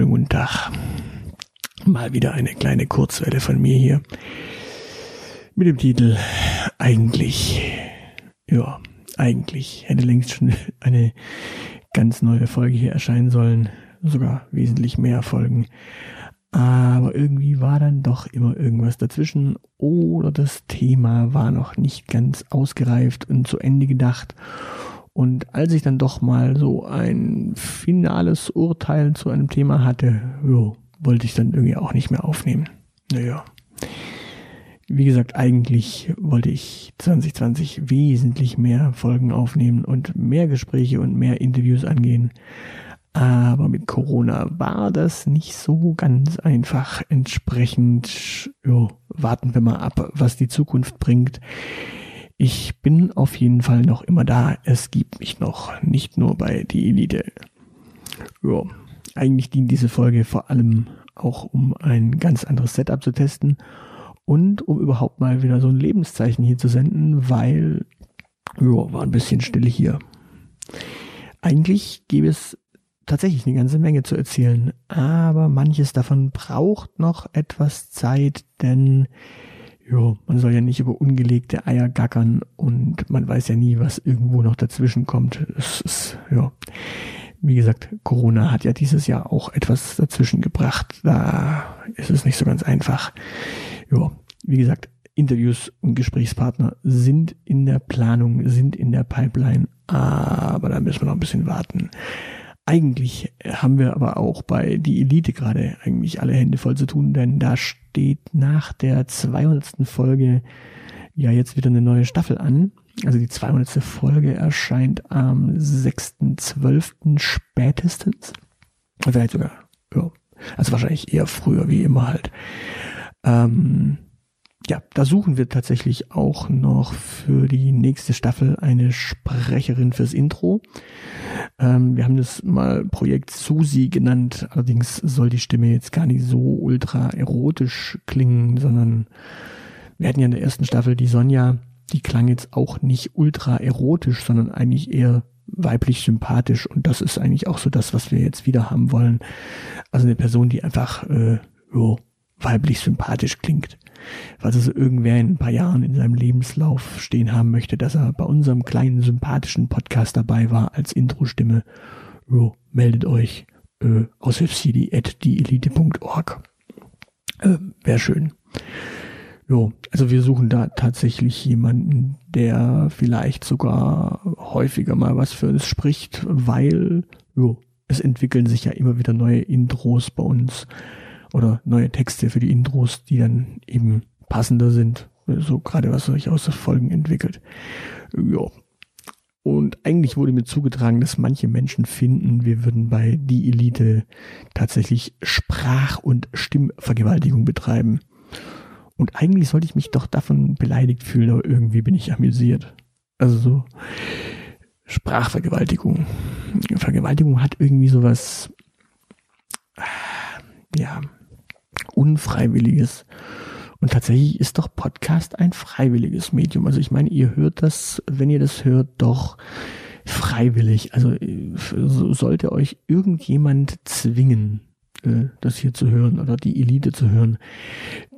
Schönen guten Tag. Mal wieder eine kleine Kurzwelle von mir hier. Mit dem Titel Eigentlich. Ja, eigentlich hätte längst schon eine ganz neue Folge hier erscheinen sollen. Sogar wesentlich mehr Folgen. Aber irgendwie war dann doch immer irgendwas dazwischen oder das Thema war noch nicht ganz ausgereift und zu Ende gedacht. Und als ich dann doch mal so ein finales Urteil zu einem Thema hatte, jo, wollte ich dann irgendwie auch nicht mehr aufnehmen. Naja. Wie gesagt, eigentlich wollte ich 2020 wesentlich mehr Folgen aufnehmen und mehr Gespräche und mehr Interviews angehen. Aber mit Corona war das nicht so ganz einfach. Entsprechend jo, warten wir mal ab, was die Zukunft bringt. Ich bin auf jeden Fall noch immer da. Es gibt mich noch, nicht nur bei die Elite. Jo, eigentlich dient diese Folge vor allem auch um ein ganz anderes Setup zu testen und um überhaupt mal wieder so ein Lebenszeichen hier zu senden, weil jo, war ein bisschen still hier. Eigentlich gäbe es tatsächlich eine ganze Menge zu erzählen, aber manches davon braucht noch etwas Zeit, denn jo, man soll ja nicht über ungelegte Eier gackern und man weiß ja nie, was irgendwo noch dazwischen kommt. Es ist, ja, wie gesagt, Corona hat ja dieses Jahr auch etwas dazwischen gebracht. Da ist es nicht so ganz einfach. Ja, wie gesagt, Interviews und Gesprächspartner sind in der Planung, sind in der Pipeline, aber da müssen wir noch ein bisschen warten. Eigentlich haben wir aber auch bei die Elite gerade eigentlich alle Hände voll zu tun, denn da steht nach der 200. Folge ja jetzt wieder eine neue Staffel an. Also die 200. Folge erscheint am 6.12. spätestens. Vielleicht sogar, ja, also wahrscheinlich eher früher, wie immer halt. Ähm, ja, da suchen wir tatsächlich auch noch für die nächste Staffel eine Sprecherin fürs Intro. Ähm, wir haben das mal Projekt Susi genannt. Allerdings soll die Stimme jetzt gar nicht so ultra erotisch klingen, sondern wir hatten ja in der ersten Staffel die Sonja, die klang jetzt auch nicht ultra erotisch, sondern eigentlich eher weiblich sympathisch. Und das ist eigentlich auch so das, was wir jetzt wieder haben wollen. Also eine Person, die einfach äh, jo, weiblich sympathisch klingt. Was also irgendwer in ein paar Jahren in seinem Lebenslauf stehen haben möchte, dass er bei unserem kleinen sympathischen Podcast dabei war als Intro-Stimme, jo, meldet euch äh, aushilfscd at dieelite.org. Äh, Wäre schön. Jo, also wir suchen da tatsächlich jemanden, der vielleicht sogar häufiger mal was für uns spricht, weil jo, es entwickeln sich ja immer wieder neue Intros bei uns oder neue Texte für die Intros, die dann eben passender sind. So gerade was sich aus den Folgen entwickelt. Ja. Und eigentlich wurde mir zugetragen, dass manche Menschen finden, wir würden bei Die Elite tatsächlich Sprach- und Stimmvergewaltigung betreiben. Und eigentlich sollte ich mich doch davon beleidigt fühlen, aber irgendwie bin ich amüsiert. Also so Sprachvergewaltigung. Vergewaltigung hat irgendwie sowas, ja, Unfreiwilliges. Und tatsächlich ist doch Podcast ein freiwilliges Medium. Also ich meine, ihr hört das, wenn ihr das hört, doch freiwillig. Also sollte euch irgendjemand zwingen, äh, das hier zu hören oder die Elite zu hören,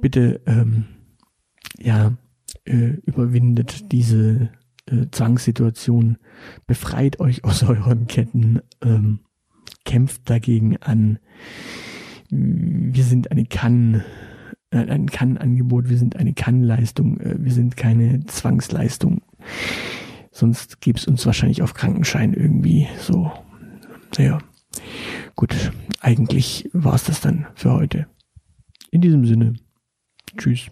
bitte ähm, ja äh, überwindet diese äh, Zwangssituation, befreit euch aus euren Ketten, ähm, kämpft dagegen an wir sind eine Kann, äh, ein Kann-Angebot, wir sind eine Kann-Leistung, äh, wir sind keine Zwangsleistung. Sonst gäbe es uns wahrscheinlich auf Krankenschein irgendwie so. Naja, gut, eigentlich war es das dann für heute. In diesem Sinne, tschüss.